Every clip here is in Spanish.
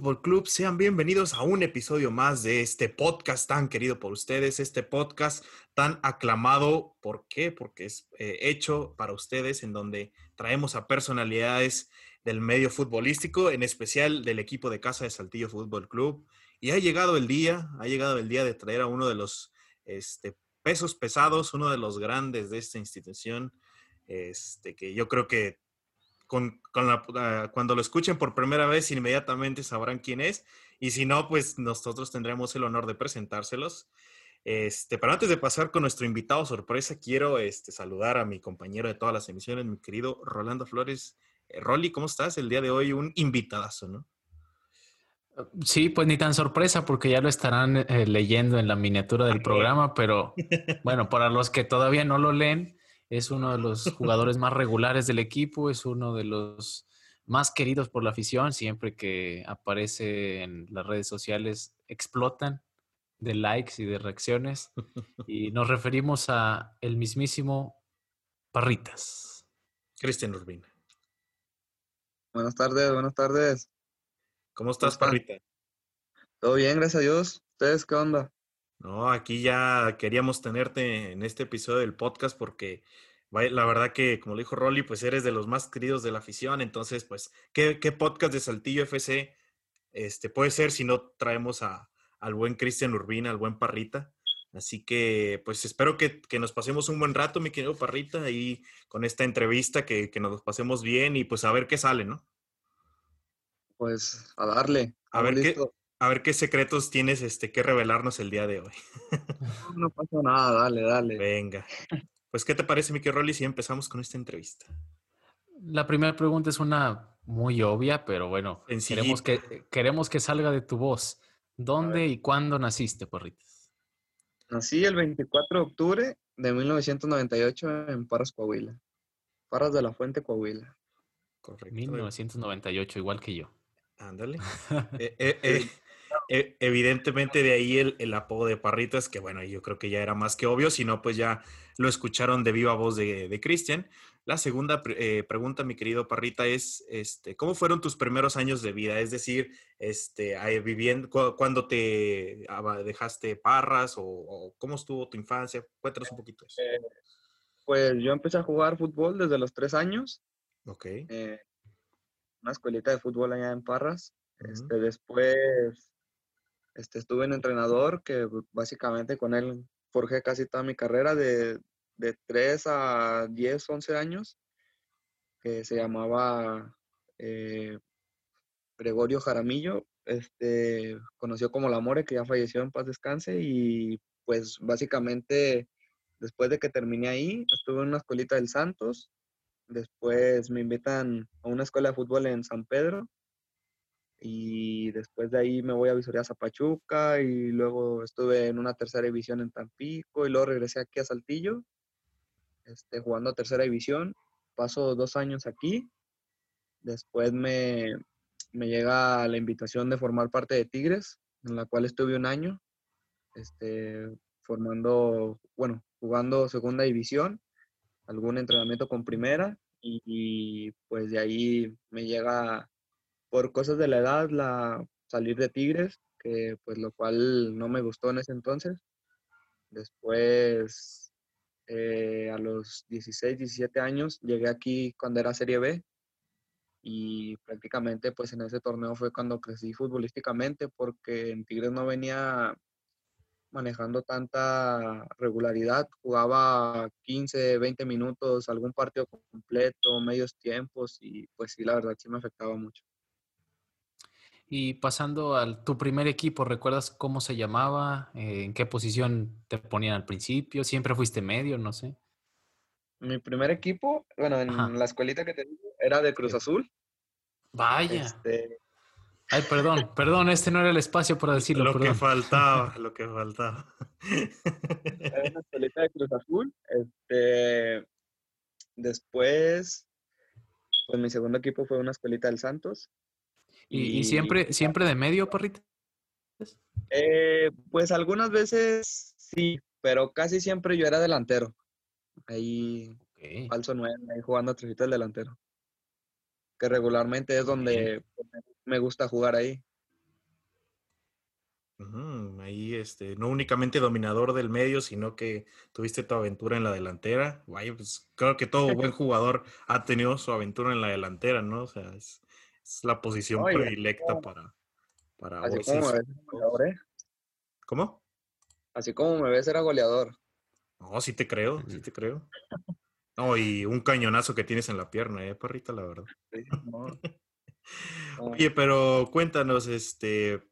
Fútbol Club. Sean bienvenidos a un episodio más de este podcast tan querido por ustedes, este podcast tan aclamado. ¿Por qué? Porque es eh, hecho para ustedes, en donde traemos a personalidades del medio futbolístico, en especial del equipo de casa de Saltillo Fútbol Club. Y ha llegado el día, ha llegado el día de traer a uno de los este, pesos pesados, uno de los grandes de esta institución, este, que yo creo que con, la, cuando lo escuchen por primera vez, inmediatamente sabrán quién es. Y si no, pues nosotros tendremos el honor de presentárselos. Este, pero antes de pasar con nuestro invitado sorpresa, quiero este, saludar a mi compañero de todas las emisiones, mi querido Rolando Flores. Eh, Rolly, ¿cómo estás? El día de hoy un invitadazo, ¿no? Sí, pues ni tan sorpresa porque ya lo estarán eh, leyendo en la miniatura del programa, pero bueno, para los que todavía no lo leen, es uno de los jugadores más regulares del equipo, es uno de los más queridos por la afición, siempre que aparece en las redes sociales explotan de likes y de reacciones y nos referimos a el mismísimo Parritas. Cristian Urbina. Buenas tardes, buenas tardes. ¿Cómo estás, Parrita? Todo bien, gracias a Dios. ¿Ustedes qué onda? No, aquí ya queríamos tenerte en este episodio del podcast porque la verdad que, como le dijo Rolly, pues eres de los más queridos de la afición. Entonces, pues, ¿qué, podcast de Saltillo FC este, puede ser si no traemos a, al buen Cristian Urbina, al buen Parrita? Así que, pues espero que, nos pasemos un buen rato, mi querido Parrita, ahí con esta entrevista, que, que nos pasemos bien y pues a ver qué sale, ¿no? Pues a darle. A ver qué, a ver qué secretos tienes este, que revelarnos el día de hoy. no, pasa nada, dale, dale. Venga. Pues, ¿qué te parece, Mickey Rolly, si empezamos con esta entrevista? La primera pregunta es una muy obvia, pero bueno, queremos que, queremos que salga de tu voz. ¿Dónde y cuándo naciste, Porritas? Nací el 24 de octubre de 1998 en Parras, Coahuila. Parras de la Fuente, Coahuila. Correcto. 1998, igual que yo. Ándale. Eh, eh, eh, e, evidentemente de ahí el, apodo de Parritas, que bueno, yo creo que ya era más que obvio, si no, pues ya lo escucharon de viva voz de, Cristian. La segunda pregunta, mi querido Parrita, es, este, ¿cómo fueron tus primeros años de vida? Es decir, este, viviendo, cuando te dejaste Parras o, cómo estuvo tu infancia? Cuéntanos un poquito eso. pues yo empecé a jugar fútbol desde los tres años. Ok una escuelita de fútbol allá en Parras. este, después este, estuve en entrenador, que básicamente con él forjé casi toda mi carrera de, de 3 a 10, 11 años, que se llamaba eh, Gregorio Jaramillo, este, conoció como La More, que ya falleció en paz descanse, y pues básicamente después de que terminé ahí, estuve en una escuelita del Santos, Después me invitan a una escuela de fútbol en San Pedro. Y después de ahí me voy a Visoria Zapachuca y luego estuve en una tercera división en Tampico y luego regresé aquí a Saltillo, este, jugando tercera división. Paso dos años aquí. Después me, me llega la invitación de formar parte de Tigres, en la cual estuve un año, este, formando, bueno, jugando segunda división algún entrenamiento con primera y, pues de ahí me llega por cosas de la edad la salir de Tigres, que pues lo cual no me gustó en ese entonces. Después, eh, a los 16, 17 años, llegué aquí cuando era Serie B y prácticamente pues en ese torneo fue cuando crecí futbolísticamente porque en Tigres no venía manejando tanta regularidad. Jugaba 15, 20 minutos, algún partido completo, medios tiempos y pues sí, la verdad sí me afectaba mucho. Y pasando a tu primer equipo, ¿recuerdas cómo se llamaba? Eh, ¿En qué posición te ponían al principio? ¿Siempre fuiste medio? No sé. Mi primer equipo, bueno, en la escuelita que te era de Cruz Azul. Vaya. Este, Ay, perdón, perdón, este no era el espacio para decirlo. Lo que faltaba, lo que faltaba. Era una escuelita de Cruz Azul. Este, después, pues mi segundo equipo fue una escuelita del Santos. ¿Y, siempre, siempre de medio, parrita? Eh, pues algunas veces sí, pero casi siempre yo era delantero. Ahí, falso nueve, ahí jugando atrás del delantero. Que regularmente es donde me gusta jugar ahí. ahí, este, no únicamente dominador del medio, sino que tuviste tu aventura en la delantera. Vaya, pues creo que todo buen jugador ha tenido su aventura en la delantera, ¿no? O sea, es, la posición predilecta para, para Así como me ves, goleador, ¿eh? ¿Cómo? Así como me ves, era goleador. No, sí te creo, sí te creo. No, y un cañonazo que tienes en la pierna, ¿eh, parrita? La verdad. Oye, pero cuéntanos, este,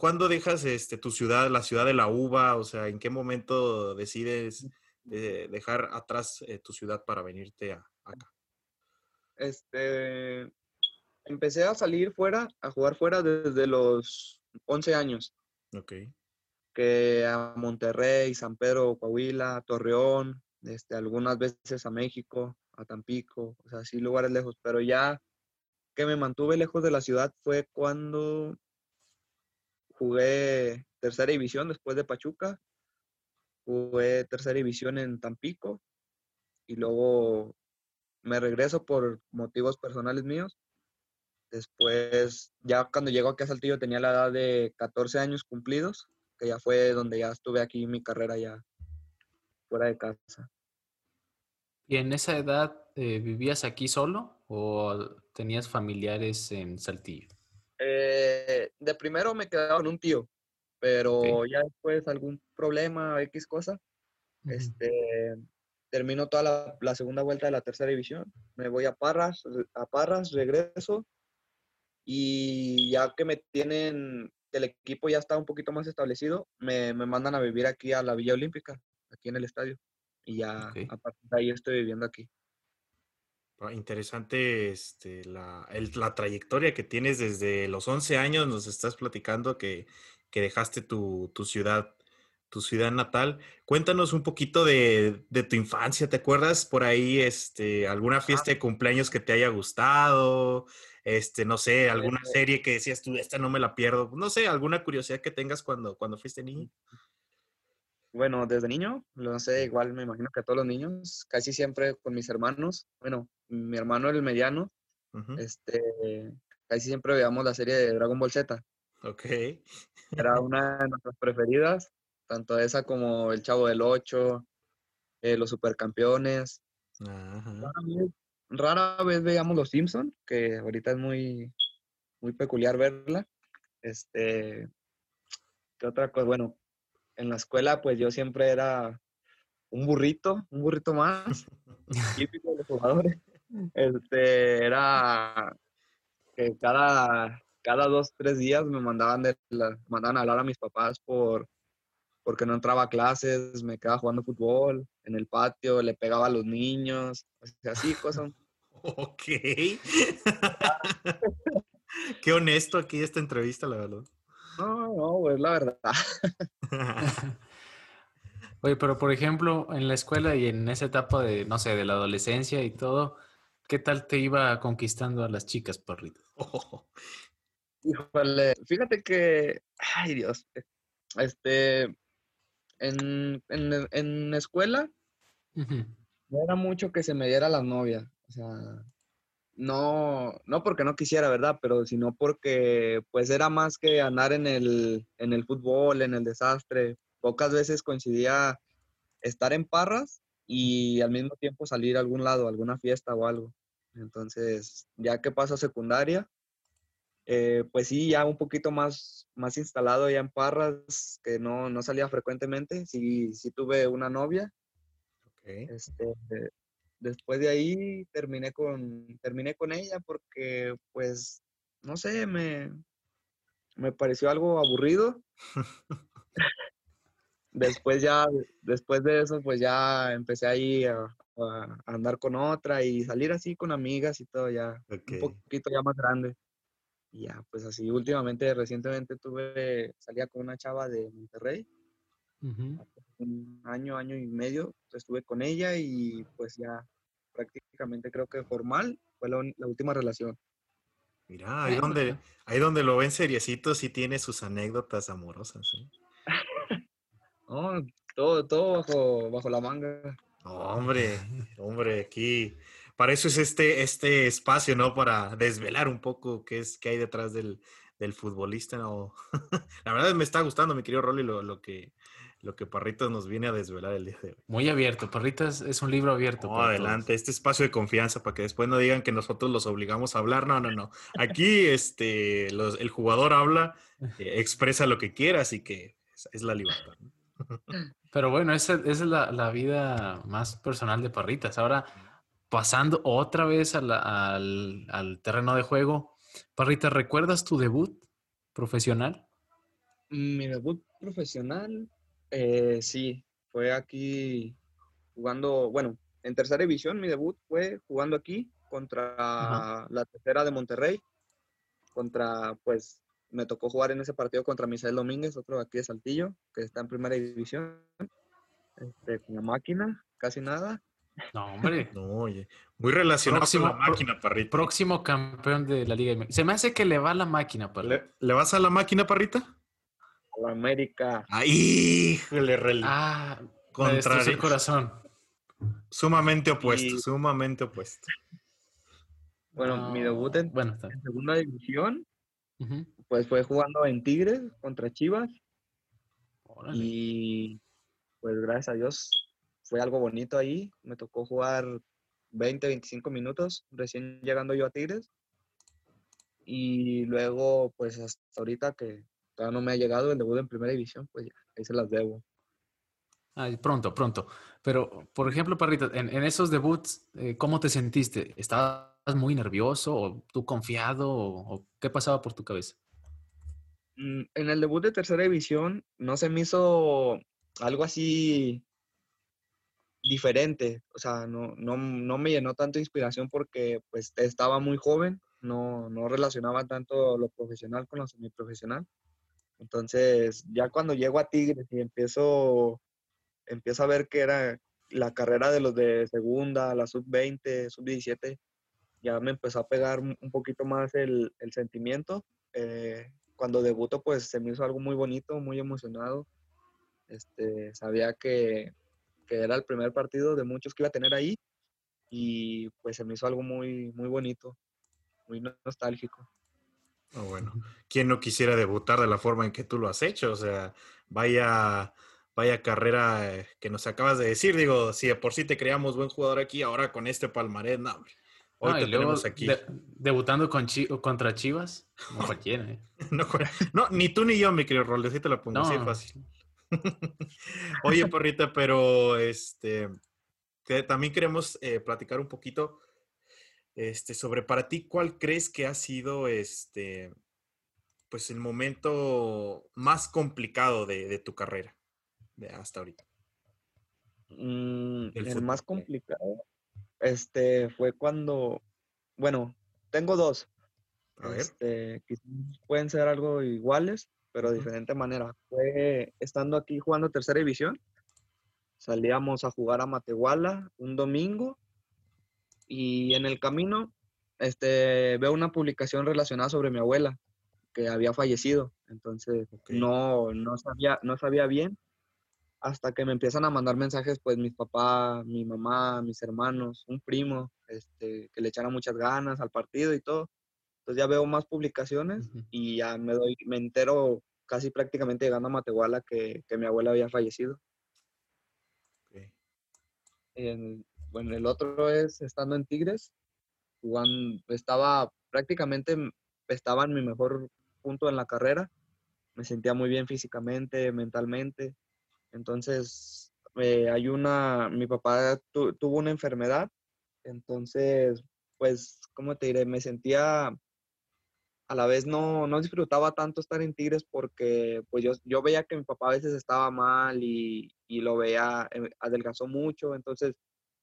¿cuándo dejas este, tu ciudad, la ciudad de la uva? O sea, ¿en qué momento decides dejar atrás eh, tu ciudad para venirte a, acá? Este, empecé a salir fuera, a jugar fuera desde los 11 años. Ok. Que a Monterrey, San Pedro, Coahuila, Torreón, este, algunas veces a México, a Tampico, o sea, sí lugares lejos, pero ya que me mantuve lejos de la ciudad fue cuando jugué tercera división después de Pachuca, jugué tercera división en Tampico y luego me regreso por motivos personales míos. Después, ya cuando llego aquí a Saltillo tenía la edad de 14 años cumplidos, que ya fue donde ya estuve aquí mi carrera ya fuera de casa. ¿Y en esa edad eh, vivías aquí solo o tenías familiares en Saltillo? Eh, de primero me quedaba con un tío, pero ya después algún problema, X cosa, este, termino toda la, segunda vuelta de la tercera división, me voy a Parras, a Parras, regreso y ya que me tienen, el equipo ya está un poquito más establecido, me, me mandan a vivir aquí a la Villa Olímpica, aquí en el estadio. Y ya a partir de ahí estoy viviendo aquí. Ah, interesante este, la, la, trayectoria que tienes desde los 11 años. Nos estás platicando que, que dejaste tu, tu, ciudad, tu ciudad natal. Cuéntanos un poquito de, de, tu infancia. ¿Te acuerdas por ahí este, alguna fiesta de cumpleaños que te haya gustado? Este, no sé, alguna serie que decías tú, esta no me la pierdo. No sé, alguna curiosidad que tengas cuando, cuando fuiste niño. Bueno, desde niño, no sé, igual me imagino que a todos los niños, casi siempre con mis hermanos, bueno, mi hermano el mediano, este, casi siempre veíamos la serie de Dragon Ball Z. Ok. Era una de nuestras preferidas, tanto esa como El Chavo del Ocho, eh, Los Supercampeones. Rara, vez, veíamos Los Simpson, que ahorita es muy, muy peculiar verla. Este, ¿qué otra cosa? Bueno, en la escuela, pues yo siempre era un burrito, un burrito más, típico de los jugadores. Este, era que cada, cada dos, tres días me mandaban, de mandaban a hablar a mis papás por porque no entraba a clases, me quedaba jugando fútbol en el patio, le pegaba a los niños, así cosas. Ok. Qué honesto aquí esta entrevista, la verdad. No, no, es la verdad. Oye, pero por ejemplo, en la escuela y en esa etapa de, no sé, de la adolescencia y todo, ¿qué tal te iba conquistando a las chicas, perrito? Híjole, fíjate que, ay Dios, este, en, en, en escuela, no era mucho que se me diera la novia, o sea, no, no porque no quisiera, ¿verdad? Pero sino porque pues era más que andar en el, en el fútbol, en el desastre. Pocas veces coincidía estar en Parras y al mismo tiempo salir a algún lado, a alguna fiesta o algo. Entonces, ya que paso a secundaria, eh, pues sí, ya un poquito más, más instalado ya en Parras, que no, no salía frecuentemente. Sí, sí tuve una novia. Okay. Este, después de ahí terminé con, terminé con ella porque, pues, no sé, me, me pareció algo aburrido. después ya, después de eso, pues ya empecé ahí a, a, andar con otra y salir así con amigas y todo ya, un poquito ya más grande. Y ya, pues así, últimamente, recientemente tuve, salía con una chava de Monterrey. Un año, año y medio estuve con ella y pues ya prácticamente creo que formal fue la, última relación. Mira, ahí donde, ahí donde lo ven seriecito sí tiene sus anécdotas amorosas. ¿eh? todo, todo bajo, bajo la manga. hombre, hombre, aquí. Para eso es este, este espacio, ¿no? Para desvelar un poco qué es qué hay detrás del, del futbolista. No. la verdad me está gustando, mi querido Rolly, lo, lo que, lo que Parritas nos viene a desvelar el día de hoy. Muy abierto, Parritas es un libro abierto. No, adelante, este espacio de confianza para que después no digan que nosotros los obligamos a hablar. No, no, no. Aquí este, el jugador habla, eh, expresa lo que quiera, así que es, la libertad. Pero bueno, esa, es la, vida más personal de Parritas. Ahora, pasando otra vez al, al terreno de juego, Parritas, ¿recuerdas tu debut profesional? Mi debut profesional, eh, sí, fue aquí jugando, bueno, en tercera división mi debut fue jugando aquí contra la tercera de Monterrey, contra, pues, me tocó jugar en ese partido contra Misael Domínguez, otro aquí de Saltillo, que está en primera división, este, con la máquina, casi nada. No, hombre. No, oye. Muy relacionado con la máquina, Parrita. Próximo campeón de la Liga. Se me hace que le va la máquina, Parrita. ¿Le vas a la máquina, Parrita? la América. ¡Ay, híjole, Ah, contra el corazón. Sumamente opuesto, sumamente opuesto. Bueno, mi debut en, bueno, segunda división, pues fue jugando en Tigres contra Chivas. Y pues gracias a Dios fue algo bonito ahí. Me tocó jugar 20, 25 minutos recién llegando yo a Tigres. Y luego, pues hasta ahorita que no me ha llegado el debut en primera división, pues ya, ahí se las debo. Ay, pronto, pronto. Pero, por ejemplo, Parrita, en, esos debuts, eh, ¿cómo te sentiste? ¿Estabas muy nervioso o tú confiado o, qué pasaba por tu cabeza? Mm, en el debut de tercera división no se me hizo algo así diferente, o sea, no, no, no me llenó tanto inspiración porque pues estaba muy joven, no, no relacionaba tanto lo profesional con lo semiprofesional. Entonces, ya cuando llego a Tigres y empiezo, empiezo a ver que era la carrera de los de segunda, la sub-20, sub-17, ya me empezó a pegar un poquito más el, sentimiento. Eh, cuando debuto, pues se me hizo algo muy bonito, muy emocionado. Este, sabía que, que, era el primer partido de muchos que iba a tener ahí y pues se me hizo algo muy, muy bonito, muy nostálgico. Oh, bueno, ¿quién no quisiera debutar de la forma en que tú lo has hecho? O sea, vaya, vaya carrera eh, que nos acabas de decir. Digo, si por sí te creamos buen jugador aquí, ahora con este palmarés, no, Hoy te tenemos aquí. debutando con contra Chivas, no cualquiera. ¿eh? no, ni tú ni yo, mi querido Rolde, así te lo pongo, así fácil. Oye, porrita, pero este, también queremos eh, platicar un poquito este, sobre para ti, ¿cuál crees que ha sido este, pues el momento más complicado de, tu carrera de hasta ahorita? Mm, el, más complicado este, fue cuando, bueno, tengo dos. Este, pueden ser algo iguales, pero de diferente manera. Fue estando aquí jugando tercera división. Salíamos a jugar a Matehuala un domingo y en el camino este, veo una publicación relacionada sobre mi abuela que había fallecido. Entonces no, no, sabía, no sabía bien hasta que me empiezan a mandar mensajes, pues mis papás, mi mamá, mis hermanos, un primo, este, que le echara muchas ganas al partido y todo. Entonces ya veo más publicaciones y ya me doy, me entero casi prácticamente llegando a Matehuala que, que mi abuela había fallecido. Okay. Bueno, el otro es estando en Tigres, jugando, estaba prácticamente, estaba en mi mejor punto en la carrera, me sentía muy bien físicamente, mentalmente, entonces eh, hay una, mi papá tuvo una enfermedad, entonces, pues, ¿cómo te diré? Me sentía a la vez no, no disfrutaba tanto estar en Tigres porque pues yo, yo veía que mi papá a veces estaba mal y, y lo veía, eh, adelgazó mucho, entonces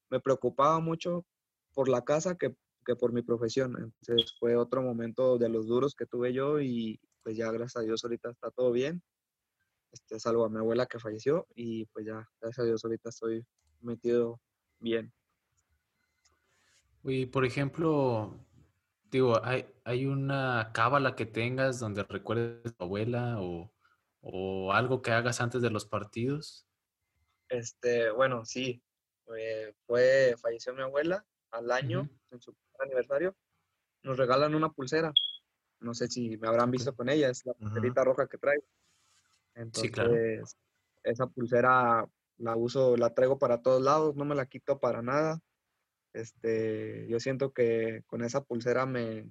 me preocupaba mucho por la casa que, por mi profesión. Entonces fue otro momento de los duros que tuve yo y pues ya gracias a Dios ahorita está todo bien. Este, salvo a mi abuela que falleció y pues ya gracias a Dios ahorita estoy metido bien. Y por ejemplo, digo, ¿hay, hay una cábala que tengas donde recuerdes a tu abuela o, o algo que hagas antes de los partidos? Este, bueno, sí, fue, falleció mi abuela al año, en su aniversario, nos regalan una pulsera. No sé si me habrán visto con ella, es la pulserita roja que traigo. Entonces, sí, claro. esa pulsera la uso, la traigo para todos lados, no me la quito para nada. Este, yo siento que con esa pulsera me,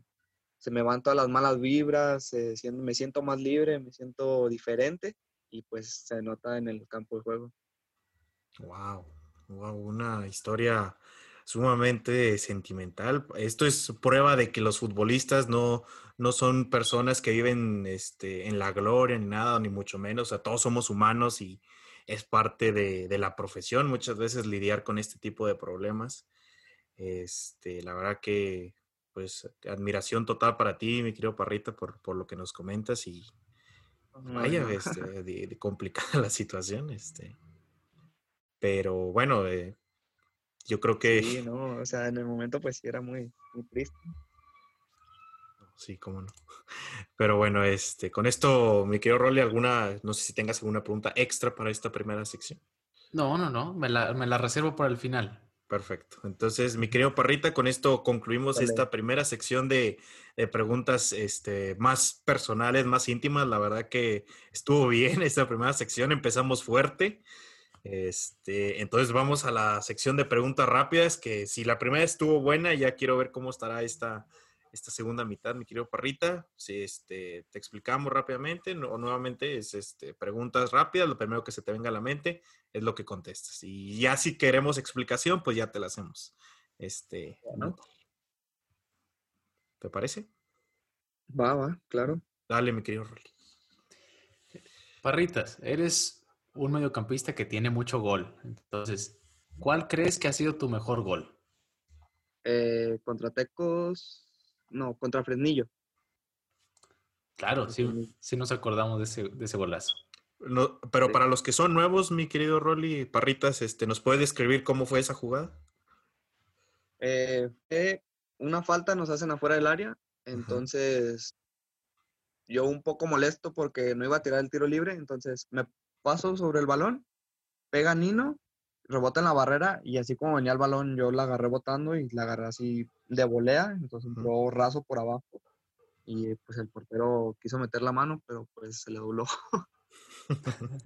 se me van todas las malas vibras, me siento más libre, me siento diferente y pues se nota en el campo de juego. Wow, una historia sumamente sentimental. Esto es prueba de que los futbolistas no, no son personas que viven este, en la gloria ni nada, ni mucho menos. O sea, todos somos humanos y es parte de, de, la profesión muchas veces lidiar con este tipo de problemas. Este, la verdad que, pues, admiración total para ti, mi querido Parrita, por, por lo que nos comentas y vaya, este, de, complicada la situación, este. Pero bueno, eh, yo creo que... Sí, no, o sea, en el momento pues sí era muy, muy triste. Sí, cómo no. Pero bueno, este, con esto, mi querido Rolly, alguna, no sé si tengas alguna pregunta extra para esta primera sección. No, no, no, me la, me la reservo para el final. Perfecto. Entonces, mi querido Parrita, con esto concluimos esta primera sección de, de, preguntas este, más personales, más íntimas. La verdad que estuvo bien esta primera sección. Empezamos fuerte. Este, entonces vamos a la sección de preguntas rápidas, que si la primera estuvo buena, ya quiero ver cómo estará esta, esta segunda mitad, mi querido Parrita. Si este, te explicamos rápidamente o nuevamente es este, preguntas rápidas, lo primero que se te venga a la mente es lo que contestas. Y ya si queremos explicación, pues ya te la hacemos. Este, ¿Te parece? Va, va, claro. Dale, mi querido Rolly. Parritas, eres un mediocampista que tiene mucho gol. Entonces, ¿cuál crees que ha sido tu mejor gol? Eh, contra Tecos, no, contra Fresnillo. Claro, sí, sí nos acordamos de ese, de ese golazo. No, pero para los que son nuevos, mi querido Rolly Parritas, este, ¿nos puede describir cómo fue esa jugada? Eh, una falta nos hacen afuera del área, entonces yo un poco molesto porque no iba a tirar el tiro libre, entonces me paso sobre el balón, pega Nino, rebota en la barrera y así como venía el balón yo la agarré botando y la agarré así de volea, entonces entró raso por abajo y pues el portero quiso meter la mano, pero pues se le dobló.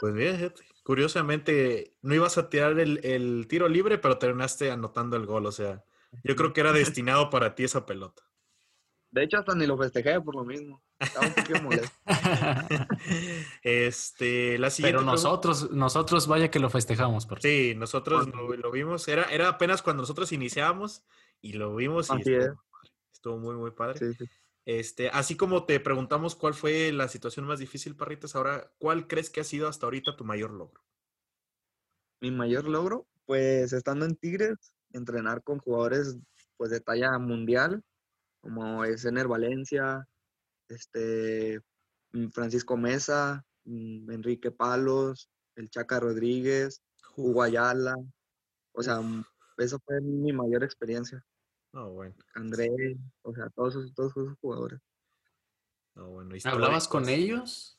pues bien, curiosamente no ibas a tirar el, el, tiro libre, pero terminaste anotando el gol, o sea, yo creo que era destinado para ti esa pelota. De hecho, hasta ni lo festejé por lo mismo. Estaba un poquito molesto. este, la siguiente Pero nosotros, nosotros vaya que lo festejamos. Por sí, nosotros lo, vimos. Era, era apenas cuando nosotros iniciábamos y lo vimos y estuvo, estuvo, muy, muy padre. Sí, sí. Este, así como te preguntamos cuál fue la situación más difícil, Parritas, ahora, ¿cuál crees que ha sido hasta ahorita tu mayor logro? Mi mayor logro, pues estando en Tigres, entrenar con jugadores pues de talla mundial, como es Ener Valencia, este, mm, Francisco Mesa, mm, Enrique Palos, el Chaca Rodríguez, Guayala. O sea, mm, esa fue mi mayor experiencia. Oh, bueno. André, o sea, todos esos, todos esos jugadores. Oh, bueno. ¿Hablabas con ellos?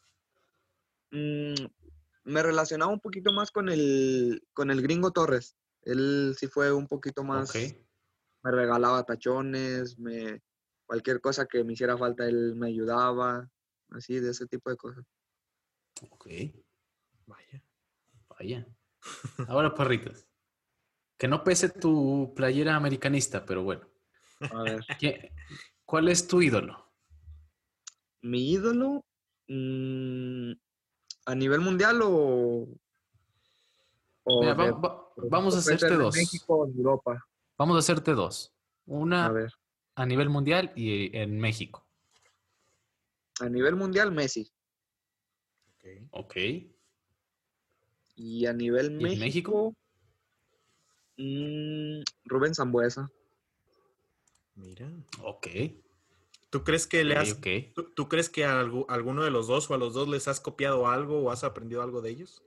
me relacionaba un poquito más con el, con el gringo Torres. Él sí fue un poquito más. Me regalaba tachones, me, cualquier cosa que me hiciera falta, él me ayudaba, así, de ese tipo de cosas. Ok, vaya, vaya. Ahora, perritos, que no pese tu playera americanista, pero bueno. A ver. ¿Cuál es tu ídolo? Mi ídolo, mm, a nivel mundial o... vamos a hacerte dos. México, Europa. Vamos a hacerte dos. Una, a ver a nivel mundial y en México? A nivel mundial, Messi. Ok. Y a nivel México, mm, Rubén Zambuesa. Mira. Ok. ¿Tú crees que le has, ¿tú, crees que a alguno de los dos o a los dos les has copiado algo o has aprendido algo de ellos?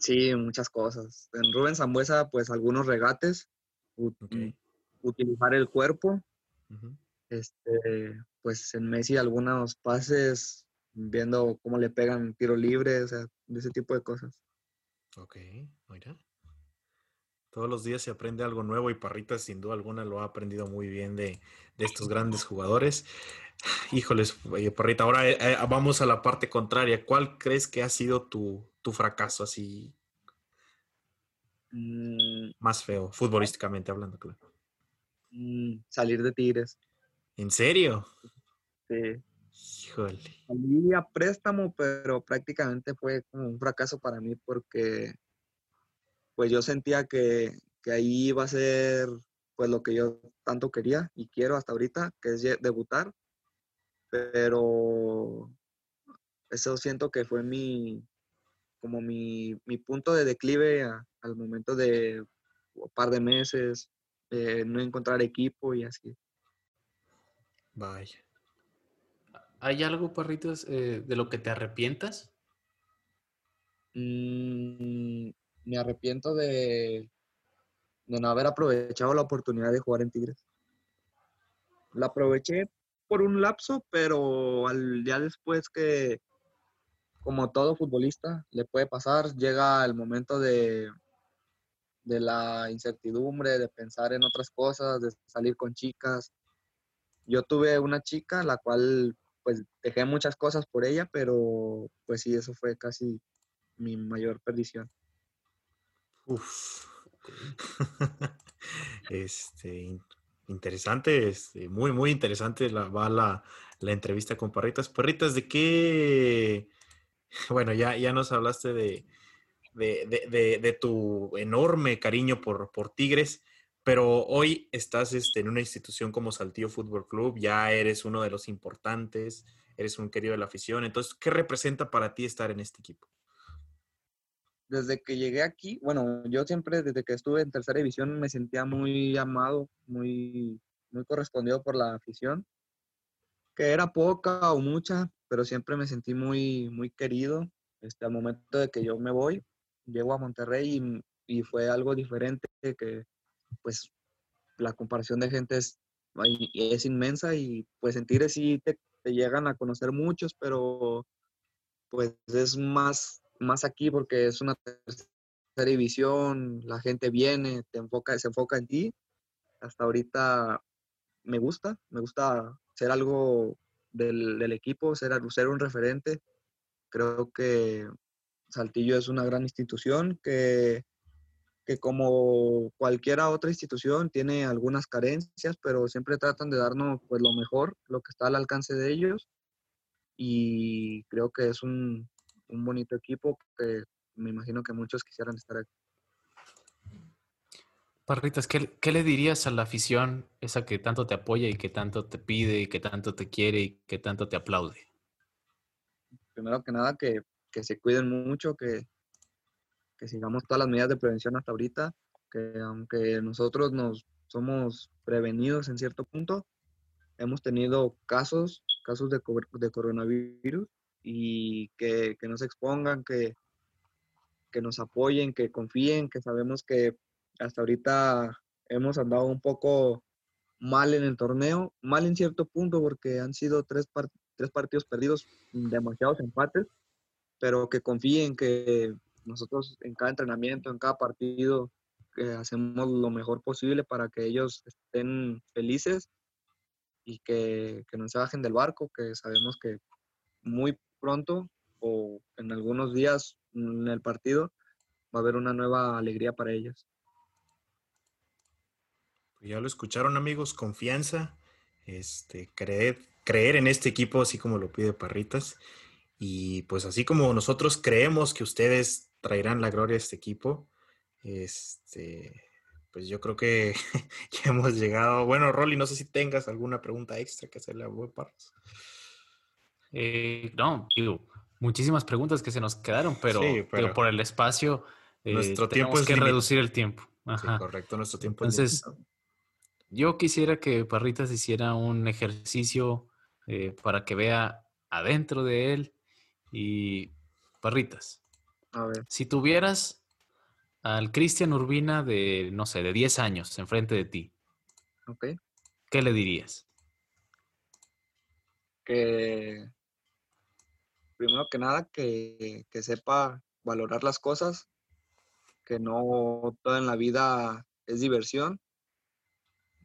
Sí, muchas cosas. En Rubén Zambuesa, pues algunos regates utilizar el cuerpo. Este, pues en Messi algunos pases, viendo cómo le pegan tiro libre, o sea, de ese tipo de cosas. Ok, mira. Todos los días se aprende algo nuevo y Parritas sin duda alguna lo ha aprendido muy bien de, estos grandes jugadores. Híjoles, Parrita, ahora eh, eh, vamos a la parte contraria. ¿Cuál crees que ha sido tu, fracaso así mm. más feo, futbolísticamente hablando, claro? Mm, salir de Tigres. ¿En serio? Sí. Híjole. Salí a préstamo, pero prácticamente fue como un fracaso para mí porque pues yo sentía que, ahí iba a ser pues lo que yo tanto quería y quiero hasta ahorita, que es debutar. Pero eso siento que fue mi, como mi, punto de declive al momento de un par de meses, no encontrar equipo y así. Vaya. ¿Hay algo, Parritos, eh, de lo que te arrepientas? Mm, me arrepiento de, de no haber aprovechado la oportunidad de jugar en Tigres. La aproveché por un lapso, pero al día después que, como todo futbolista, le puede pasar, llega el momento de, de la incertidumbre, de pensar en otras cosas, de salir con chicas. Yo tuve una chica, la cual pues dejé muchas cosas por ella, pero pues sí, eso fue casi mi mayor perdición. Uf. este, interesante, este, muy, muy interesante la, va la, entrevista con Parritas. Parritas, ¿de qué? Bueno, ya, ya nos hablaste de, de, tu enorme cariño por, por Tigres, pero hoy estás este, en una institución como Saltillo Fútbol Club, ya eres uno de los importantes, eres un querido de la afición. Entonces, ¿qué representa para ti estar en este equipo? desde que llegué aquí, bueno, yo siempre desde que estuve en tercera división me sentía muy amado, muy, muy correspondido por la afición, que era poca o mucha, pero siempre me sentí muy, muy querido. Este, al momento de que yo me voy, llego a Monterrey y, fue algo diferente, que pues la comparación de gente es, es inmensa y pues sentir sí te, te llegan a conocer muchos, pero pues es más más aquí porque es una tercera división, la gente viene, te enfoca, se enfoca en ti. Hasta ahorita me gusta, me gusta ser algo del, equipo, ser, ser un referente. Creo que Saltillo es una gran institución que, que como cualquier otra institución tiene algunas carencias, pero siempre tratan de darnos pues, lo mejor, lo que está al alcance de ellos. Y creo que es un, un bonito equipo que me imagino que muchos quisieran estar aquí. Parritas, ¿qué, ¿qué, le dirías a la afición, esa que tanto te apoya y que tanto te pide y que tanto te quiere y que tanto te aplaude? Primero que nada, que, se cuiden mucho, que, que sigamos todas las medidas de prevención hasta ahorita, que aunque nosotros nos somos prevenidos en cierto punto, hemos tenido casos, casos de, de coronavirus y que, no se expongan, que, que nos apoyen, que confíen, que sabemos que hasta ahorita hemos andado un poco mal en el torneo, mal en cierto punto porque han sido tres, tres partidos perdidos, demasiados empates, pero que confíen que nosotros en cada entrenamiento, en cada partido, que hacemos lo mejor posible para que ellos estén felices y que, que no se bajen del barco, que sabemos que muy pronto o en algunos días en el partido va a haber una nueva alegría para ellos. Pues ya lo escucharon amigos, confianza, este, creer, creer en este equipo así como lo pide Parritas y pues así como nosotros creemos que ustedes traerán la gloria a este equipo, este, pues yo creo que ya hemos llegado. Bueno, Rolly, no sé si tengas alguna pregunta extra que hacerle a Web Parras. Eh, no, digo, muchísimas preguntas que se nos quedaron, pero, pero, por el espacio eh, nuestro tiempo es que reducir el tiempo. correcto, nuestro tiempo Entonces, yo quisiera que Parritas hiciera un ejercicio eh, para que vea adentro de él y Parritas. A ver. Si tuvieras al Cristian Urbina de, no sé, de 10 años enfrente de ti, okay. ¿qué le dirías? Que primero que nada, que, sepa valorar las cosas, que no todo en la vida es diversión,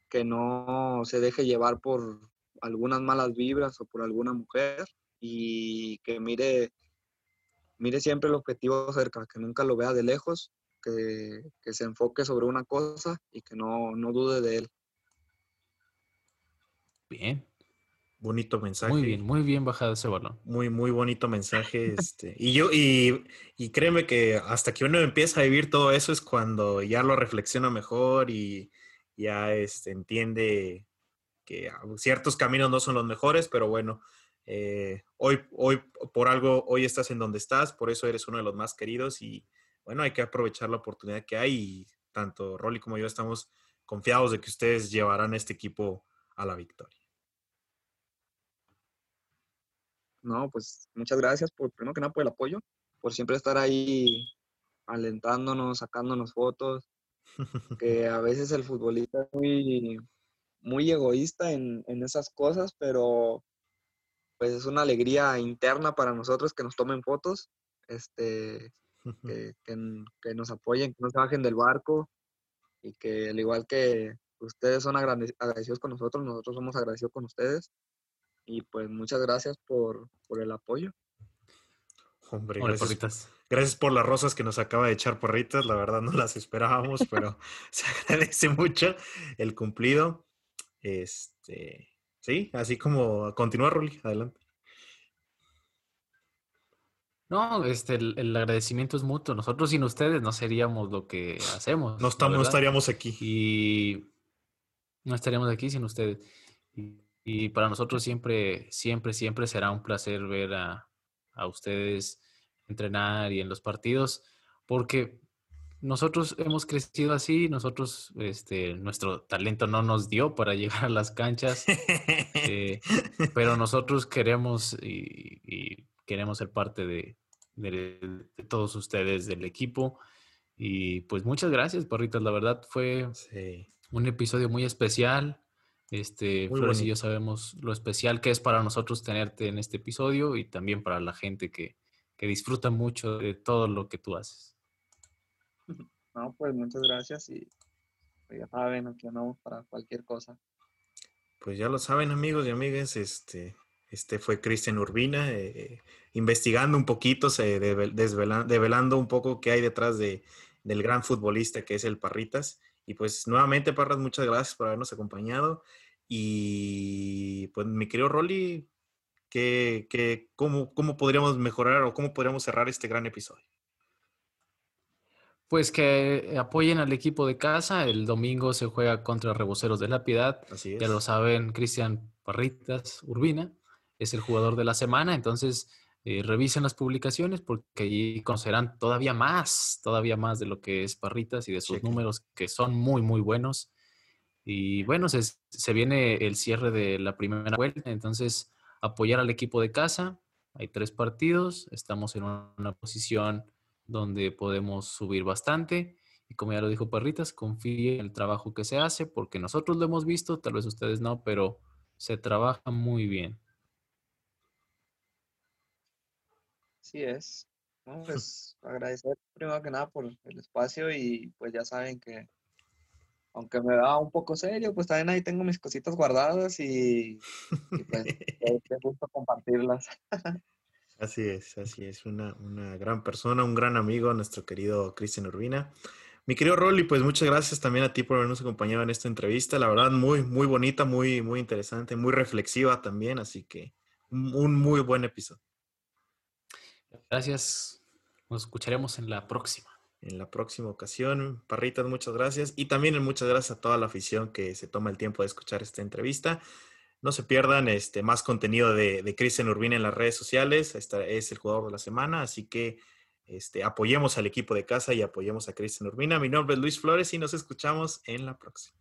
que no se deje llevar por algunas malas vibras o por alguna mujer y que mire, mire siempre el objetivo cerca, que nunca lo vea de lejos, que, se enfoque sobre una cosa y que no, no dude de él. Bien, bonito mensaje. Muy bien, muy bien bajado ese balón. Muy, muy bonito mensaje. Este. Y yo, y, y, créeme que hasta que uno empieza a vivir todo eso es cuando ya lo reflexiona mejor y ya este, entiende que ciertos caminos no son los mejores, pero bueno, eh, hoy, hoy por algo, hoy estás en donde estás, por eso eres uno de los más queridos y bueno, hay que aprovechar la oportunidad que hay tanto Rolly como yo estamos confiados de que ustedes llevarán este equipo a la victoria. No, pues muchas gracias por, primero que nada, por el apoyo, por siempre estar ahí alentándonos, sacándonos fotos, que a veces el futbolista es muy, muy egoísta en, esas cosas, pero pues es una alegría interna para nosotros que nos tomen fotos, este, que, que, nos apoyen, que no se bajen del barco y que al igual que ustedes son agradecidos con nosotros, nosotros somos agradecidos con ustedes y pues muchas gracias por, el apoyo. Hombre, gracias, gracias, por las rosas que nos acaba de echar porritas. La verdad no las esperábamos, pero se agradece mucho el cumplido. Este, sí, así como continúa, Ruli, adelante. No, este, el, agradecimiento es mutuo. Nosotros sin ustedes no seríamos lo que hacemos. No, estamos, no estaríamos aquí. Y no estaríamos aquí sin ustedes. Y para nosotros siempre, siempre, siempre será un placer ver a, ustedes entrenar y en los partidos, porque nosotros hemos crecido así, nosotros, este, nuestro talento no nos dio para llegar a las canchas, eh, pero nosotros queremos y, queremos ser parte de, todos ustedes, del equipo. Y pues muchas gracias, Porritas. La verdad fue un episodio muy especial. Este, Flores y yo sabemos lo especial que es para nosotros tenerte en este episodio y también para la gente que, que disfruta mucho de todo lo que tú haces. No, pues muchas gracias y pues, ya saben, aquí andamos para cualquier cosa. Pues ya lo saben amigos y amigas, este, este fue Cristian Urbina, eh, investigando un poquito, se develando un poco qué hay detrás de, del gran futbolista que es el Parritas. Y pues nuevamente, Parras, muchas gracias por habernos acompañado. Y pues mi querido Rolly, ¿qué, cómo, ¿cómo podríamos mejorar o cómo podríamos cerrar este gran episodio? Pues que apoyen al equipo de casa. El domingo se juega contra Reboceros de la Piedad. Así Ya lo saben, Cristian Parritas Urbina es el jugador de la semana. Entonces, eh, revisen las publicaciones porque allí conocerán todavía más, todavía más de lo que es Parritas y de sus números que son muy, muy buenos. Y bueno, se, se, viene el cierre de la primera vuelta, entonces apoyar al equipo de casa. Hay tres partidos, estamos en una posición donde podemos subir bastante. Y como ya lo dijo Parritas, confíe en el trabajo que se hace, porque nosotros lo hemos visto, tal vez ustedes no, pero se trabaja muy bien. Así es. pues agradecer primero que nada por el espacio y pues ya saben que aunque me da un poco serio, pues también ahí tengo mis cositas guardadas y, pues me gusta compartirlas. Así es, así es. Una, gran persona, un gran amigo, nuestro querido Cristian Urbina. Mi querido Rolly, pues muchas gracias también a ti por habernos acompañado en esta entrevista. La verdad, muy, muy bonita, muy, muy interesante, muy reflexiva también. Así que un muy buen episodio. Gracias. Nos escucharemos en la próxima. En la próxima ocasión. Parritas, muchas gracias. Y también muchas gracias a toda la afición que se toma el tiempo de escuchar esta entrevista. No se pierdan este, más contenido de, Cristian Urbina en las redes sociales. Este es el jugador de la semana, así que este, apoyemos al equipo de casa y apoyemos a Cristian Urbina. Mi nombre es Luis Flores y nos escuchamos en la próxima.